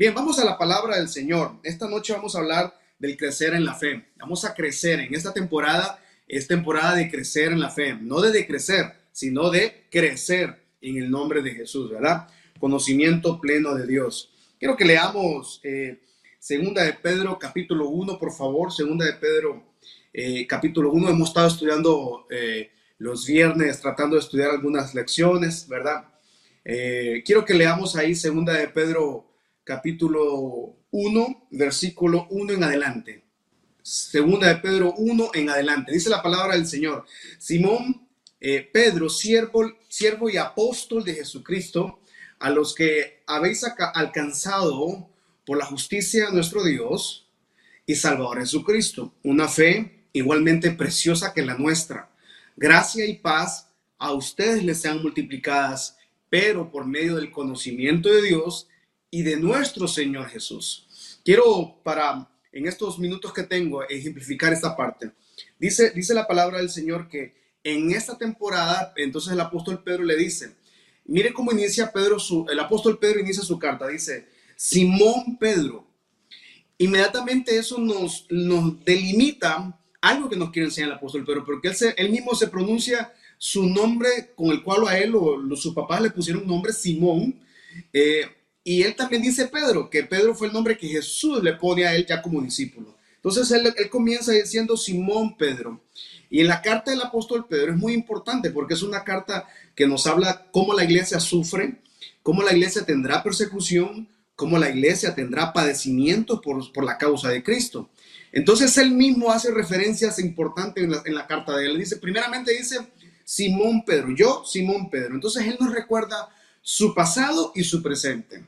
Bien, vamos a la palabra del Señor. Esta noche vamos a hablar del crecer en la fe. Vamos a crecer en esta temporada. Es temporada de crecer en la fe, no de decrecer, sino de crecer en el nombre de Jesús, ¿verdad? Conocimiento pleno de Dios. Quiero que leamos eh, Segunda de Pedro, capítulo 1, por favor. Segunda de Pedro, eh, capítulo 1. Hemos estado estudiando eh, los viernes, tratando de estudiar algunas lecciones, ¿verdad? quiero que leamos ahí Segunda de Pedro capítulo 1, versículo 1 en adelante. Segunda de Pedro 1 en adelante. Dice la palabra del Señor. Simón eh, Pedro, siervo, siervo y apóstol de Jesucristo, a los que habéis alcanzado por la justicia de nuestro Dios y Salvador Jesucristo, una fe igualmente preciosa que la nuestra. Gracia y paz a ustedes les sean multiplicadas, pero por medio del conocimiento de Dios y de nuestro Señor Jesús. Quiero para en estos minutos que tengo ejemplificar esta parte. Dice, dice la palabra del Señor que en esta temporada, entonces el apóstol Pedro le dice, mire cómo inicia Pedro su, el apóstol Pedro inicia su carta, dice, Simón Pedro. Inmediatamente eso nos, nos delimita algo que nos quiere enseñar el apóstol Pedro, porque él, él mismo se pronuncia su nombre con el cual a él o, sus papás le pusieron un nombre Simón. Eh, y él también dice Pedro, que Pedro fue el nombre que Jesús le pone a él ya como discípulo. Entonces él, comienza diciendo Simón Pedro. Y en la carta del apóstol Pedro es muy importante porque es una carta que nos habla cómo la iglesia sufre, cómo la iglesia tendrá persecución, cómo la iglesia tendrá padecimiento por, por la causa de Cristo. Entonces él mismo hace referencias importantes en la carta de él. Dice, primeramente dice Simón Pedro, yo Simón Pedro. Entonces él nos recuerda su pasado y su presente.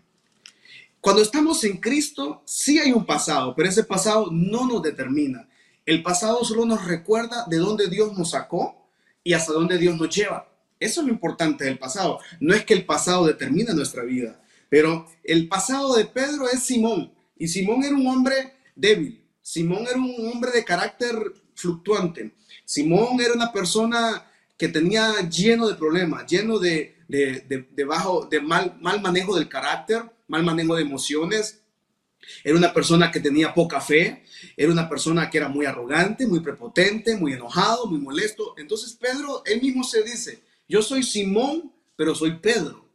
Cuando estamos en Cristo, sí hay un pasado, pero ese pasado no nos determina. El pasado solo nos recuerda de dónde Dios nos sacó y hasta dónde Dios nos lleva. Eso es lo importante del pasado. No es que el pasado determine nuestra vida, pero el pasado de Pedro es Simón. Y Simón era un hombre débil. Simón era un hombre de carácter fluctuante. Simón era una persona que tenía lleno de problemas, lleno de, de, bajo, de mal, mal manejo del carácter, mal manejo de emociones. Era una persona que tenía poca fe, era una persona que era muy arrogante, muy prepotente, muy enojado, muy molesto. Entonces Pedro, él mismo se dice, yo soy Simón, pero soy Pedro.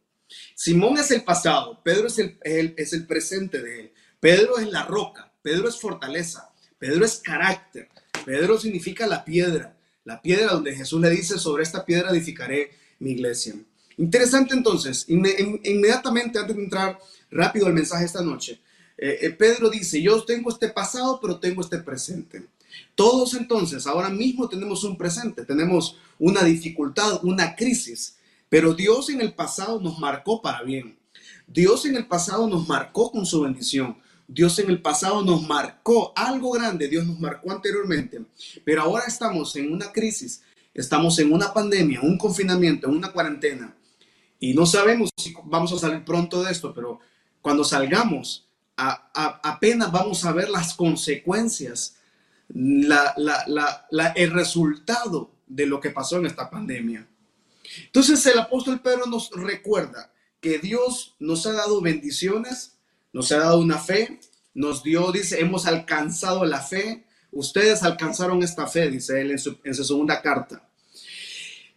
Simón es el pasado, Pedro es el, es el presente de él. Pedro es la roca, Pedro es fortaleza, Pedro es carácter, Pedro significa la piedra, la piedra donde Jesús le dice, sobre esta piedra edificaré mi iglesia. Interesante entonces, inmediatamente antes de entrar rápido al mensaje esta noche, eh, eh, Pedro dice, yo tengo este pasado, pero tengo este presente. Todos entonces, ahora mismo tenemos un presente, tenemos una dificultad, una crisis, pero Dios en el pasado nos marcó para bien. Dios en el pasado nos marcó con su bendición. Dios en el pasado nos marcó algo grande, Dios nos marcó anteriormente, pero ahora estamos en una crisis, estamos en una pandemia, un confinamiento, en una cuarentena. Y no sabemos si vamos a salir pronto de esto, pero cuando salgamos, apenas vamos a ver las consecuencias, el resultado de lo que pasó en esta pandemia. Entonces el apóstol Pedro nos recuerda que Dios nos ha dado bendiciones, nos ha dado una fe, nos dio, dice, hemos alcanzado la fe, ustedes alcanzaron esta fe, dice él en su, en su segunda carta.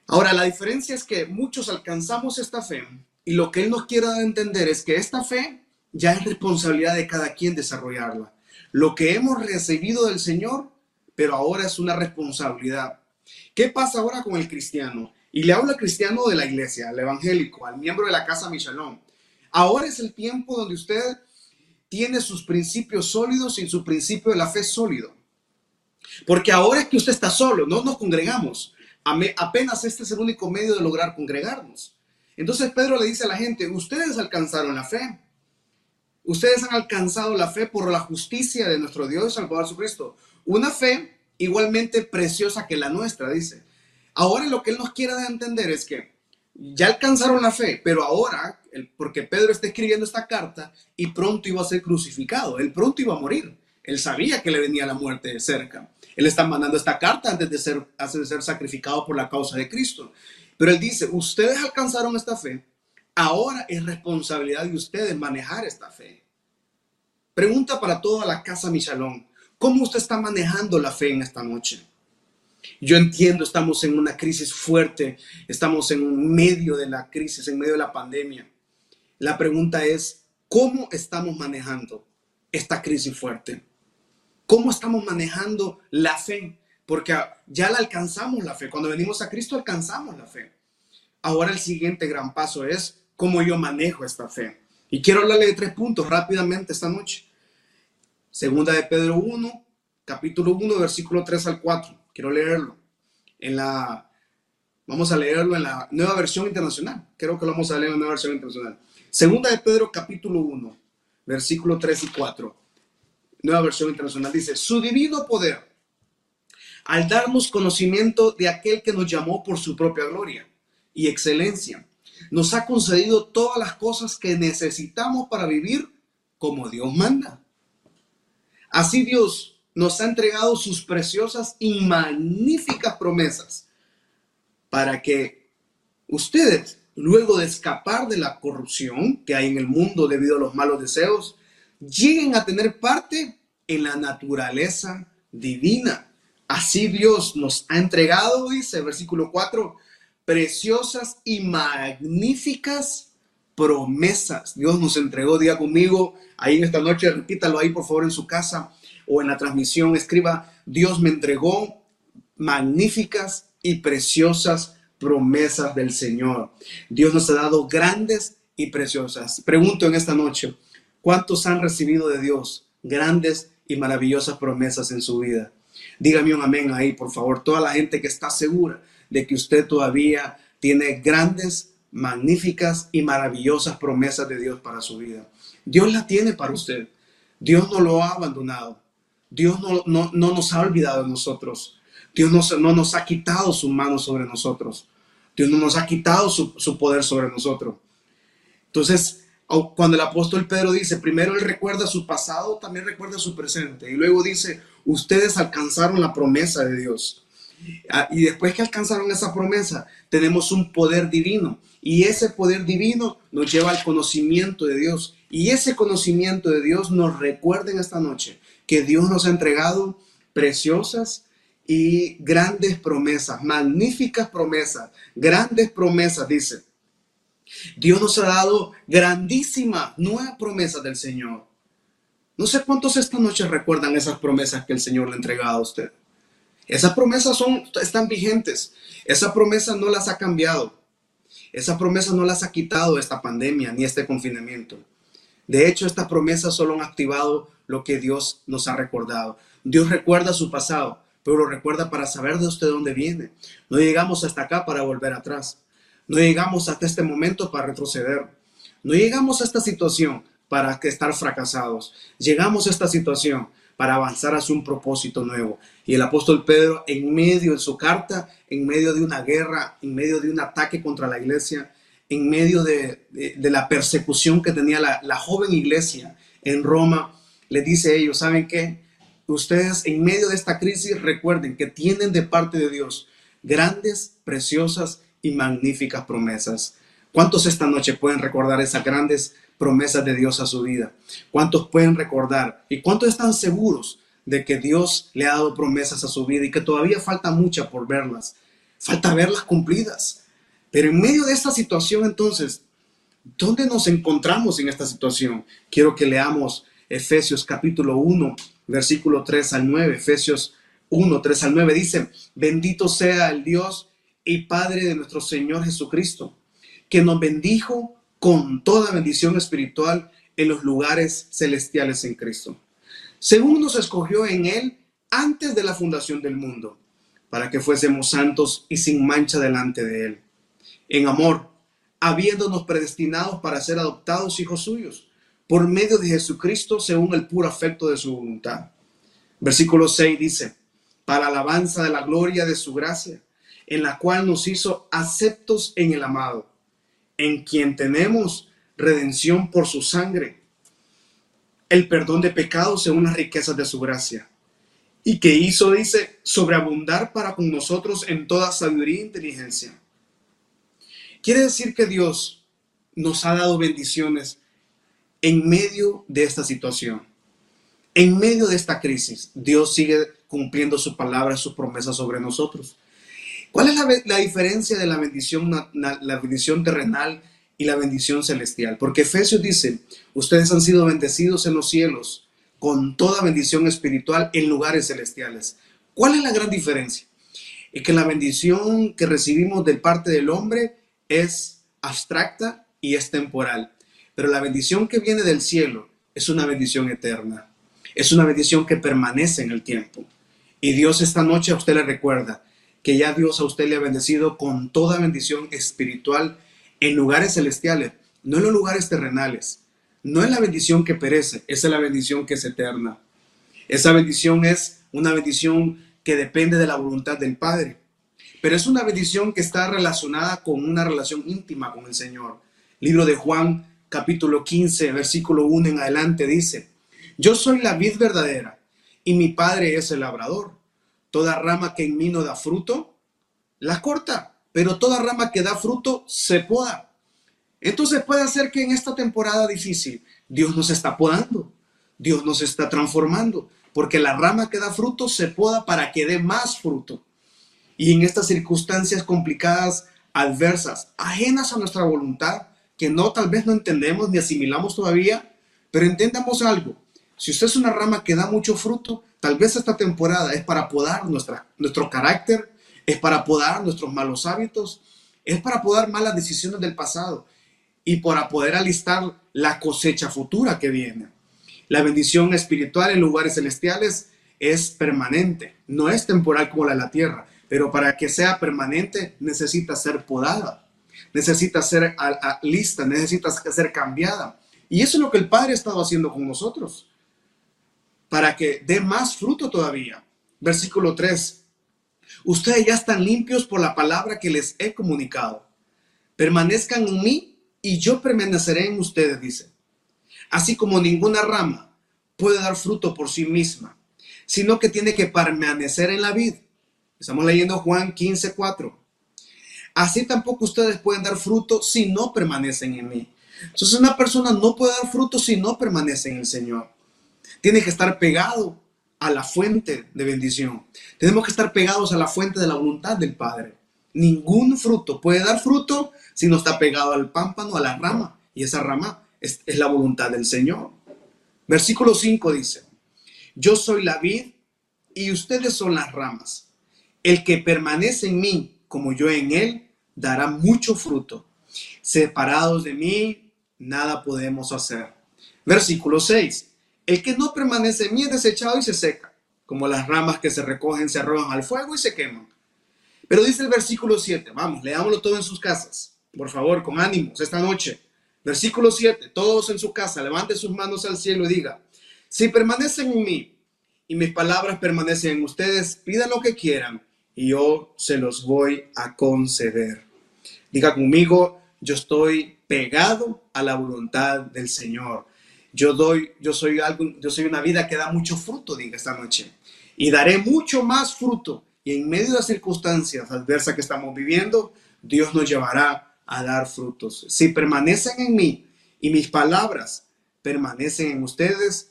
Ahora, la diferencia es que muchos alcanzamos esta fe y lo que Él nos quiere entender es que esta fe ya es responsabilidad de cada quien desarrollarla. Lo que hemos recibido del Señor, pero ahora es una responsabilidad. ¿Qué pasa ahora con el cristiano? Y le habla al cristiano de la iglesia, al evangélico, al miembro de la casa Michelón. Ahora es el tiempo donde usted tiene sus principios sólidos y su principio de la fe sólido. Porque ahora es que usted está solo, no nos congregamos apenas este es el único medio de lograr congregarnos. Entonces Pedro le dice a la gente, ustedes alcanzaron la fe. Ustedes han alcanzado la fe por la justicia de nuestro Dios Salvador Jesucristo. Una fe igualmente preciosa que la nuestra, dice. Ahora lo que él nos quiere entender es que ya alcanzaron la fe, pero ahora, porque Pedro está escribiendo esta carta y pronto iba a ser crucificado, él pronto iba a morir. Él sabía que le venía la muerte cerca. Él está mandando esta carta antes de ser, antes de ser sacrificado por la causa de Cristo. Pero él dice, ustedes alcanzaron esta fe, ahora es responsabilidad de ustedes manejar esta fe. Pregunta para toda la casa Michalón. ¿Cómo usted está manejando la fe en esta noche? Yo entiendo, estamos en una crisis fuerte, estamos en medio de la crisis, en medio de la pandemia. La pregunta es, ¿cómo estamos manejando esta crisis fuerte? ¿Cómo estamos manejando la fe? Porque ya la alcanzamos la fe. Cuando venimos a Cristo alcanzamos la fe. Ahora el siguiente gran paso es cómo yo manejo esta fe. Y quiero hablarle de tres puntos rápidamente esta noche. Segunda de Pedro 1, capítulo 1, versículo 3 al 4. Quiero leerlo. En la, vamos a leerlo en la nueva versión internacional. Creo que lo vamos a leer en la nueva versión internacional. Segunda de Pedro, capítulo 1, versículo 3 y 4. Nueva versión internacional dice, su divino poder, al darnos conocimiento de aquel que nos llamó por su propia gloria y excelencia nos ha concedido todas las cosas que necesitamos para vivir como Dios manda. Así Dios nos ha entregado sus preciosas y magníficas promesas para que ustedes, luego de escapar de la corrupción que hay en el mundo debido a los malos deseos, lleguen a tener parte en la naturaleza divina. Así Dios nos ha entregado, dice versículo 4, preciosas y magníficas promesas. Dios nos entregó, día conmigo, ahí en esta noche, repítalo ahí por favor en su casa o en la transmisión, escriba, Dios me entregó magníficas y preciosas promesas del Señor. Dios nos ha dado grandes y preciosas. Pregunto en esta noche, ¿cuántos han recibido de Dios grandes y maravillosas promesas en su vida? Dígame un amén ahí, por favor, toda la gente que está segura de que usted todavía tiene grandes, magníficas y maravillosas promesas de Dios para su vida. Dios la tiene para usted. Dios no lo ha abandonado. Dios no, no, nos ha olvidado de nosotros. Dios no, no, nos ha quitado su mano sobre nosotros. Dios no nos ha quitado su, su poder sobre nosotros. Entonces, cuando el apóstol Pedro dice, primero él recuerda su pasado, también recuerda su presente. Y luego dice, ustedes alcanzaron la promesa de Dios. Ah, y después que alcanzaron esa promesa, tenemos un poder divino. Y ese poder divino nos lleva al conocimiento de Dios. Y ese conocimiento de Dios nos recuerda en esta noche que Dios nos ha entregado preciosas y grandes promesas, magníficas promesas, grandes promesas, dice. Dios nos ha dado grandísimas nuevas promesas del Señor. No sé cuántos esta noche recuerdan esas promesas que el Señor le ha entregado a usted. Esas promesas son, están vigentes. Esa promesa no las ha cambiado. Esa promesa no las ha quitado esta pandemia ni este confinamiento. De hecho, estas promesas solo han activado lo que Dios nos ha recordado. Dios recuerda su pasado, pero lo recuerda para saber de usted dónde viene. No llegamos hasta acá para volver atrás. No llegamos hasta este momento para retroceder. No llegamos a esta situación para estar fracasados. Llegamos a esta situación para avanzar hacia un propósito nuevo. Y el apóstol Pedro, en medio de su carta, en medio de una guerra, en medio de un ataque contra la iglesia, en medio de, la persecución que tenía la, joven iglesia en Roma, le dice a ellos, ¿saben qué? Ustedes en medio de esta crisis recuerden que tienen de parte de Dios grandes, preciosas y magníficas promesas. ¿Cuántos esta noche pueden recordar esas grandes promesas de Dios a su vida? ¿Cuántos pueden recordar y cuántos están seguros de que Dios le ha dado promesas a su vida y que todavía falta mucha por verlas? Falta verlas cumplidas. Pero en medio de esta situación entonces, ¿dónde nos encontramos en esta situación? Quiero que leamos Efesios capítulo 1, versículo 3 al 9. Efesios 1, 3 al 9 dice, bendito sea el Dios y Padre de nuestro Señor Jesucristo, que nos bendijo con toda bendición espiritual en los lugares celestiales en Cristo. Según nos escogió en Él antes de la fundación del mundo, para que fuésemos santos y sin mancha delante de Él. En amor, habiéndonos predestinados para ser adoptados hijos suyos, por medio de Jesucristo, según el puro afecto de su voluntad. Versículo 6 dice, para alabanza de la gloria de su gracia, en la cual nos hizo aceptos en el amado en quien tenemos redención por su sangre, el perdón de pecados según las riquezas de su gracia, y que hizo, dice, sobreabundar para con nosotros en toda sabiduría e inteligencia. Quiere decir que Dios nos ha dado bendiciones en medio de esta situación. En medio de esta crisis, Dios sigue cumpliendo su palabra, sus promesas sobre nosotros. ¿Cuál es la, diferencia de la bendición, la bendición terrenal y la bendición celestial? Porque Efesios dice, ustedes han sido bendecidos en los cielos con toda bendición espiritual en lugares celestiales. ¿Cuál es la gran diferencia? Es que la bendición que recibimos de parte del hombre es abstracta y es temporal. Pero la bendición que viene del cielo es una bendición eterna. Es una bendición que permanece en el tiempo. Y Dios esta noche a usted le recuerda que ya Dios a usted le ha bendecido con toda bendición espiritual en lugares celestiales, no en los lugares terrenales. No es la bendición que perece, es la bendición que es eterna. Esa bendición es una bendición que depende de la voluntad del Padre. Pero es una bendición que está relacionada con una relación íntima con el Señor. Libro de Juan, capítulo 15, versículo 1 en adelante dice, Yo soy la vid verdadera y mi Padre es el labrador. Toda rama que en mí no da fruto, la corta, pero toda rama que da fruto se poda. Entonces puede ser que en esta temporada difícil Dios nos está podando, Dios nos está transformando, porque la rama que da fruto se poda para que dé más fruto. Y en estas circunstancias complicadas, adversas, ajenas a nuestra voluntad, que no tal vez no entendemos ni asimilamos todavía, pero entendamos algo. Si usted es una rama que da mucho fruto, tal vez esta temporada es para podar nuestra, nuestro carácter, es para podar nuestros malos hábitos, es para podar malas decisiones del pasado y para poder alistar la cosecha futura que viene. La bendición espiritual en lugares celestiales es permanente, no es temporal como la de la tierra, pero para que sea permanente necesita ser podada, necesita ser lista, necesita ser cambiada. Y eso es lo que el Padre ha estado haciendo con nosotros, para que dé más fruto todavía. Versículo 3. Ustedes ya están limpios por la palabra que les he comunicado. Permanezcan en mí y yo permaneceré en ustedes, dice así como ninguna rama puede dar fruto por sí misma, sino que tiene que permanecer en la vid. Estamos leyendo Juan 15, 4. Así tampoco ustedes pueden dar fruto si no permanecen en mí. Entonces una persona no puede dar fruto si no permanece en el Señor. Tiene que estar pegado a la fuente de bendición. Tenemos que estar pegados a la fuente de la voluntad del Padre. Ningún fruto puede dar fruto si no está pegado al pámpano, a la rama. Y esa rama es, la voluntad del Señor. Versículo 5 dice, yo soy la vid y ustedes son las ramas. El que permanece en mí como yo en él, dará mucho fruto. Separados de mí, nada podemos hacer. Versículo 6. El que no permanece en mí es desechado y se seca, como las ramas que se recogen, se arrojan al fuego y se queman. Pero dice el versículo 7, vamos, leámoslo todo en sus casas, por favor, con ánimos esta noche. Versículo 7. Todos en su casa, levante sus manos al cielo y diga, si permanecen en mí y mis palabras permanecen en ustedes, pidan lo que quieran y yo se los voy a conceder. Diga conmigo, yo estoy pegado a la voluntad del Señor. Yo doy, yo soy algo, yo soy una vida que da mucho fruto, diga esta noche. Y daré mucho más fruto. Y en medio de las circunstancias adversas que estamos viviendo, Dios nos llevará a dar frutos. Si permanecen en mí y mis palabras permanecen en ustedes,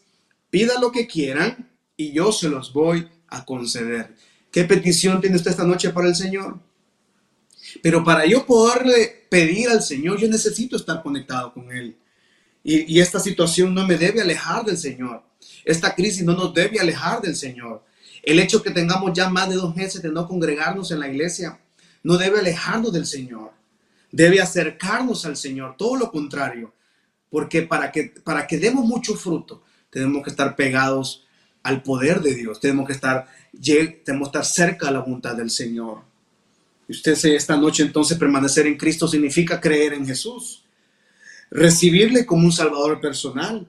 pida lo que quieran y yo se los voy a conceder. ¿Qué petición tiene usted esta noche para el Señor? Pero para yo poderle pedir al Señor, yo necesito estar conectado con Él. Y, esta situación no me debe alejar del Señor. Esta crisis no nos debe alejar del Señor. El hecho que tengamos ya más de dos meses de no congregarnos en la iglesia no debe alejarnos del Señor debe acercarnos al Señor, todo lo contrario, porque para que, para que demos mucho fruto, tenemos que estar pegados al poder de Dios, tenemos que estar, tenemos que estar cerca de la voluntad del Señor. Y usted esta noche entonces permanecer en Cristo significa creer en Jesús, recibirle como un Salvador personal,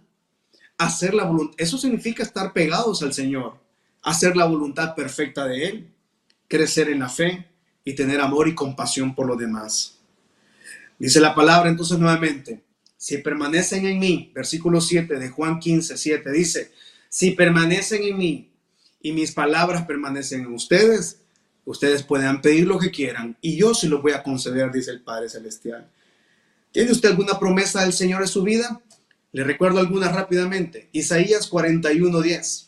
hacer la voluntad, eso significa estar pegados al Señor, hacer la voluntad perfecta de Él, crecer en la fe y tener amor y compasión por los demás. Dice la palabra entonces nuevamente, si permanecen en mí, versículo 7 de Juan 15, 7, dice, si permanecen en mí y mis palabras permanecen en ustedes, ustedes pueden pedir lo que quieran y yo se lo voy a conceder, dice el Padre Celestial. ¿Tiene usted alguna promesa del Señor en su vida? Le recuerdo algunas rápidamente. Isaías 41:10.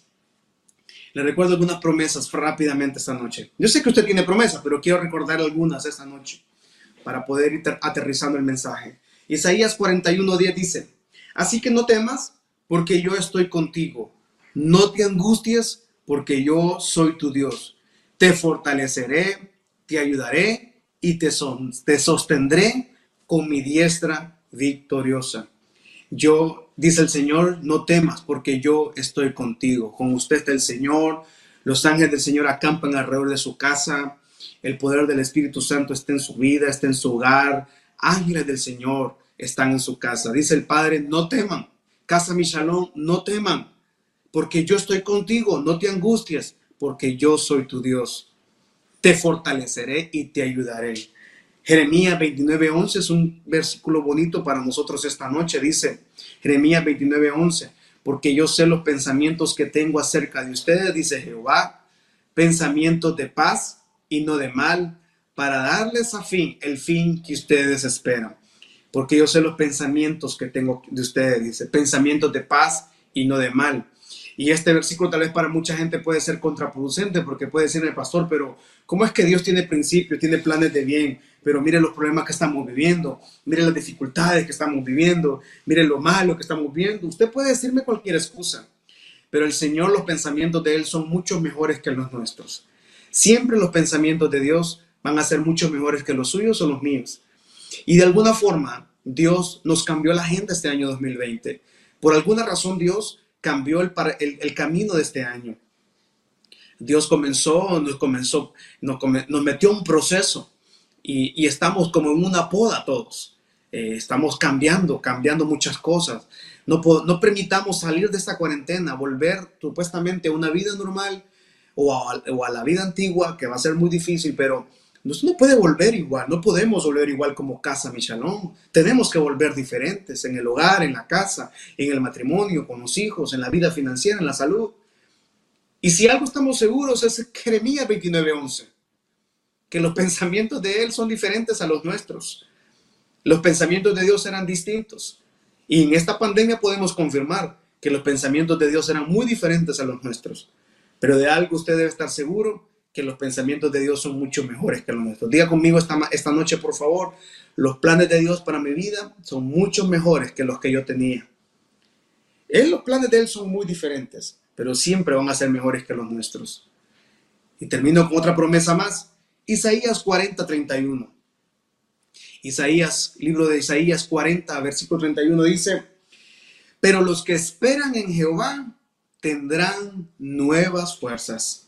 Le recuerdo algunas promesas rápidamente esta noche. Yo sé que usted tiene promesas, pero quiero recordar algunas esta noche para poder ir aterrizando el mensaje. Isaías 41:10 dice, así que no temas porque yo estoy contigo. No te angusties porque yo soy tu Dios. Te fortaleceré, te ayudaré y te, te sostendré con mi diestra victoriosa. Yo, dice el Señor, no temas porque yo estoy contigo. Con usted está el Señor. Los ángeles del Señor acampan alrededor de su casa. El poder del Espíritu Santo está en su vida, está en su hogar. Ángeles del Señor están en su casa. Dice el Padre, no teman. Casa mi shalom, no teman, porque yo estoy contigo. No te angusties, porque yo soy tu Dios. Te fortaleceré y te ayudaré. Jeremías 29:11 es un versículo bonito para nosotros esta noche. Dice Jeremías 29:11, porque yo sé los pensamientos que tengo acerca de ustedes, dice Jehová, pensamientos de paz y no de mal, para darles a fin el fin que ustedes esperan. Porque yo sé los pensamientos que tengo de ustedes, dice, pensamientos de paz y no de mal. Y este versículo tal vez para mucha gente puede ser contraproducente porque puede decir el pastor, pero ¿cómo es que Dios tiene principios, tiene planes de bien? Pero mire los problemas que estamos viviendo, mire las dificultades que estamos viviendo, mire lo malo que estamos viendo. Usted puede decirme cualquier excusa, pero el Señor, los pensamientos de Él son mucho mejores que los nuestros. Siempre los pensamientos de Dios van a ser mucho mejores que los suyos o los míos. Y de alguna forma, Dios nos cambió la agenda este año 2020. Por alguna razón, Dios cambió el, el, camino de este año. Dios comenzó, nos comenzó, nos, nos metió un proceso y, estamos como en una poda todos. Eh, estamos cambiando, cambiando muchas cosas. No, no permitamos salir de esta cuarentena, volver supuestamente a una vida normal o a, o a la vida antigua, que va a ser muy difícil, pero no puede volver igual, no podemos volver igual como casa Michalón. Tenemos que volver diferentes en el hogar, en la casa, en el matrimonio, con los hijos, en la vida financiera, en la salud. Y si algo estamos seguros es Jeremías 29:11, que los pensamientos de Él son diferentes a los nuestros. Los pensamientos de Dios eran distintos. Y en esta pandemia podemos confirmar que los pensamientos de Dios eran muy diferentes a los nuestros. Pero de algo usted debe estar seguro que los pensamientos de Dios son mucho mejores que los nuestros. Diga conmigo esta, esta noche, por favor, los planes de Dios para mi vida son mucho mejores que los que yo tenía. Él, los planes de Él son muy diferentes, pero siempre van a ser mejores que los nuestros. Y termino con otra promesa más. Isaías 40, 31. Isaías, libro de Isaías 40, versículo 31 dice, pero los que esperan en Jehová tendrán nuevas fuerzas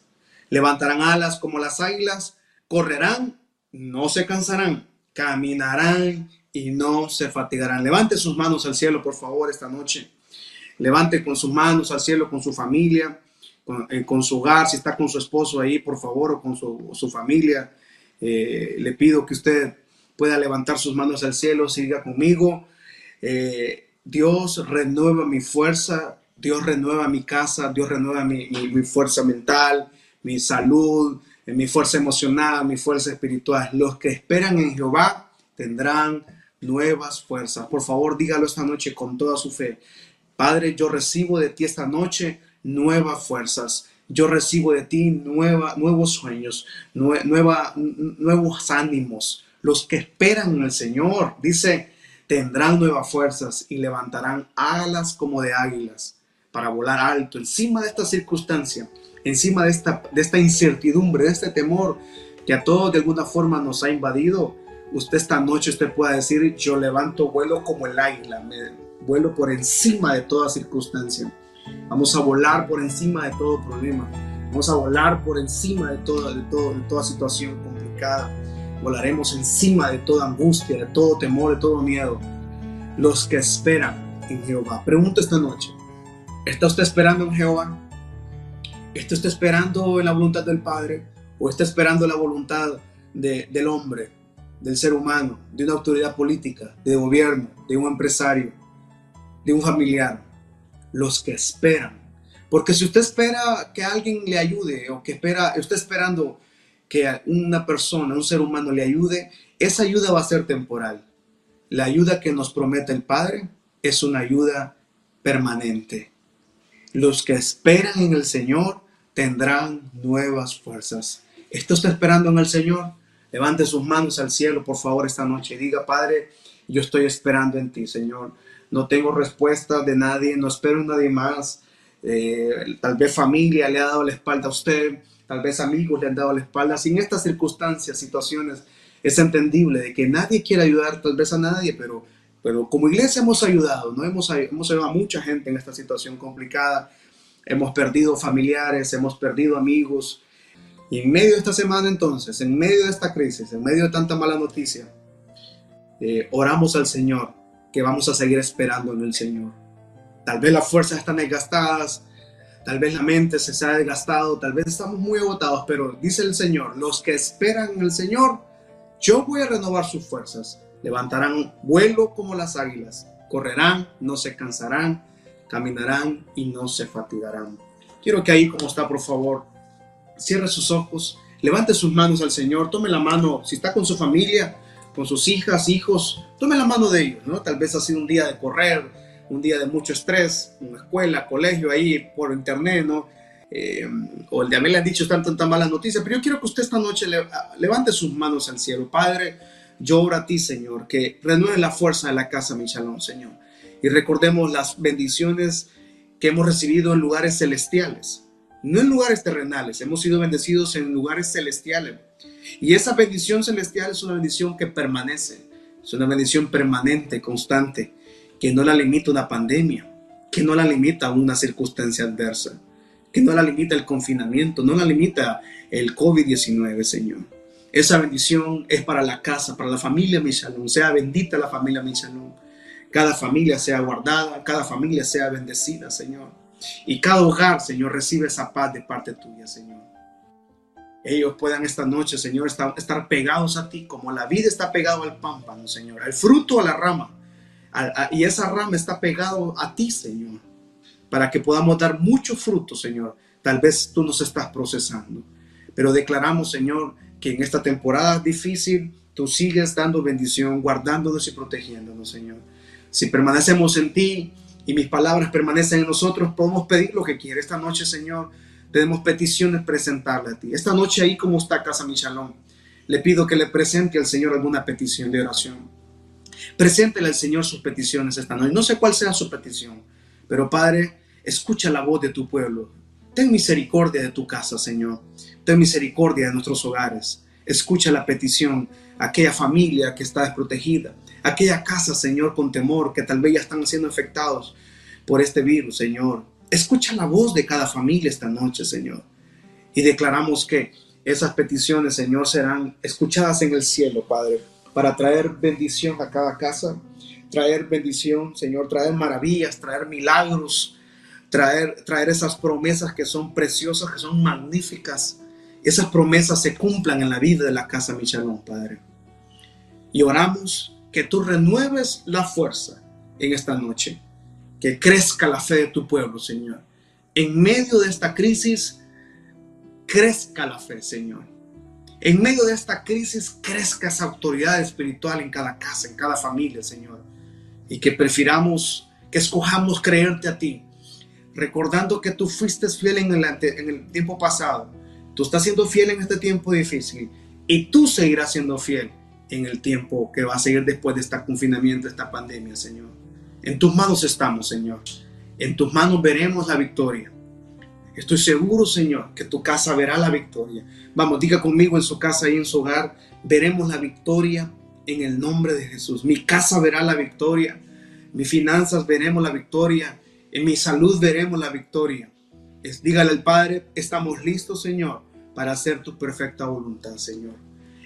Levantarán alas como las águilas, correrán, no se cansarán, caminarán y no se fatigarán. Levante sus manos al cielo, por favor, esta noche. Levante con sus manos al cielo, con su familia, con, eh, su hogar, si está con su esposo ahí, por favor, o con su, familia. Eh, le pido que usted pueda levantar sus manos al cielo, siga conmigo. Eh, Dios renueva mi fuerza, Dios renueva mi casa, Dios renueva mi fuerza mental, mi salud, mi fuerza emocional, mi fuerza espiritual. Los que esperan en Jehová tendrán nuevas fuerzas. Por favor, dígalo esta noche con toda su fe. Padre, yo recibo de ti esta noche nuevas fuerzas. Yo recibo de ti nueva, nuevos sueños, nueva, nuevos ánimos. Los que esperan en el Señor, dice, tendrán nuevas fuerzas y levantarán alas como de águilas para volar alto encima de esta circunstancia encima de esta, de esta incertidumbre, de este temor que a todos de alguna forma nos ha invadido, usted esta noche usted pueda decir, yo levanto vuelo como el águila, me vuelo por encima de toda circunstancia. Vamos a volar por encima de todo problema. Vamos a volar por encima de, todo, de, todo, de toda situación complicada. Volaremos encima de toda angustia, de todo temor, de todo miedo. Los que esperan en Jehová. Pregunto esta noche, ¿está usted esperando en Jehová? ¿Esto está esperando en la voluntad del Padre o está esperando la voluntad del hombre, del ser humano, de una autoridad política, de gobierno, de un empresario, de un familiar? Los que esperan. Porque si usted espera que alguien le ayude o que espera, está esperando que una persona, un ser humano le ayude, esa ayuda va a ser temporal. La ayuda que nos promete el Padre es una ayuda permanente. Los que esperan en el Señor tendrán nuevas fuerzas. ¿Esto está esperando en el Señor? Levante sus manos al cielo, por favor, esta noche diga, Padre, yo estoy esperando en ti, Señor. No tengo respuesta de nadie, no espero en nadie más. Eh, tal vez familia le ha dado la espalda a usted, tal vez amigos le han dado la espalda. Sin estas circunstancias, situaciones, es entendible de que nadie quiere ayudar tal vez a nadie, pero, pero como iglesia hemos ayudado, ¿no? hemos, hemos ayudado a mucha gente en esta situación complicada. Hemos perdido familiares, hemos perdido amigos. Y en medio de esta semana entonces, en medio de esta crisis, en medio de tanta mala noticia, eh, oramos al Señor que vamos a seguir esperando en el Señor. Tal vez las fuerzas están desgastadas, tal vez la mente se ha desgastado, tal vez estamos muy agotados, pero dice el Señor, los que esperan en el Señor, yo voy a renovar sus fuerzas, levantarán vuelo como las águilas, correrán, no se cansarán, caminarán y no se fatigarán. Quiero que ahí como está, por favor, cierre sus ojos, levante sus manos al Señor, tome la mano, si está con su familia, con sus hijas, hijos, tome la mano de ellos, ¿no? Tal vez ha sido un día de correr, un día de mucho estrés, una escuela, colegio ahí por internet, ¿no? Eh, o el de mí le han dicho tantas tan malas noticias, pero yo quiero que usted esta noche levante sus manos al cielo. Padre, yo oro a ti, Señor, que renueve la fuerza de la casa, mi shalom, Señor. Y recordemos las bendiciones que hemos recibido en lugares celestiales, no en lugares terrenales, hemos sido bendecidos en lugares celestiales. Y esa bendición celestial es una bendición que permanece, es una bendición permanente, constante, que no la limita una pandemia, que no la limita una circunstancia adversa, que no la limita el confinamiento, no la limita el COVID-19, Señor. Esa bendición es para la casa, para la familia Michalón. Sea bendita la familia Michalón. Cada familia sea guardada, cada familia sea bendecida, Señor. Y cada hogar, Señor, recibe esa paz de parte tuya, Señor ellos puedan esta noche, Señor, estar, pegados a ti, como la vida está pegado al pámpano, Señor, al fruto, a la rama. y esa rama está pegado a ti, Señor, para que podamos dar mucho fruto, Señor. Tal vez tú nos estás procesando, pero declaramos, Señor, que en esta temporada difícil tú sigues dando bendición, guardándonos y protegiéndonos, Señor. Si permanecemos en ti y mis palabras permanecen en nosotros, podemos pedir lo que quiere esta noche, Señor tenemos peticiones presentarle a ti. Esta noche ahí como está Casa Michalón, le pido que le presente al Señor alguna petición de oración. Preséntele al Señor sus peticiones esta noche. No sé cuál sea su petición, pero Padre, escucha la voz de tu pueblo. Ten misericordia de tu casa, Señor. Ten misericordia de nuestros hogares. Escucha la petición, aquella familia que está desprotegida, aquella casa, Señor, con temor, que tal vez ya están siendo afectados por este virus, Señor. Escucha la voz de cada familia esta noche, Señor. Y declaramos que esas peticiones, Señor, serán escuchadas en el cielo, Padre, para traer bendición a cada casa, traer bendición, Señor, traer maravillas, traer milagros, traer, traer esas promesas que son preciosas, que son magníficas. Esas promesas se cumplan en la vida de la casa Michalón, Padre. Y oramos que tú renueves la fuerza en esta noche que crezca la fe de tu pueblo, Señor. En medio de esta crisis, crezca la fe, Señor. En medio de esta crisis, crezca esa autoridad espiritual en cada casa, en cada familia, Señor. Y que prefiramos, que escojamos creerte a ti, recordando que tú fuiste fiel en el, tiempo pasado. Tú estás siendo fiel en este tiempo difícil y tú seguirás siendo fiel en el tiempo que va a seguir después de este confinamiento, esta pandemia, Señor. En tus manos estamos, Señor. En tus manos veremos la victoria. Estoy seguro, Señor, que tu casa verá la victoria. Vamos, diga conmigo en su casa y en su hogar, veremos la victoria en el nombre de Jesús. Mi casa verá la victoria. Mis finanzas veremos la victoria. En mi salud veremos la victoria. Es, dígale al Padre, estamos listos, Señor, para hacer tu perfecta voluntad, Señor.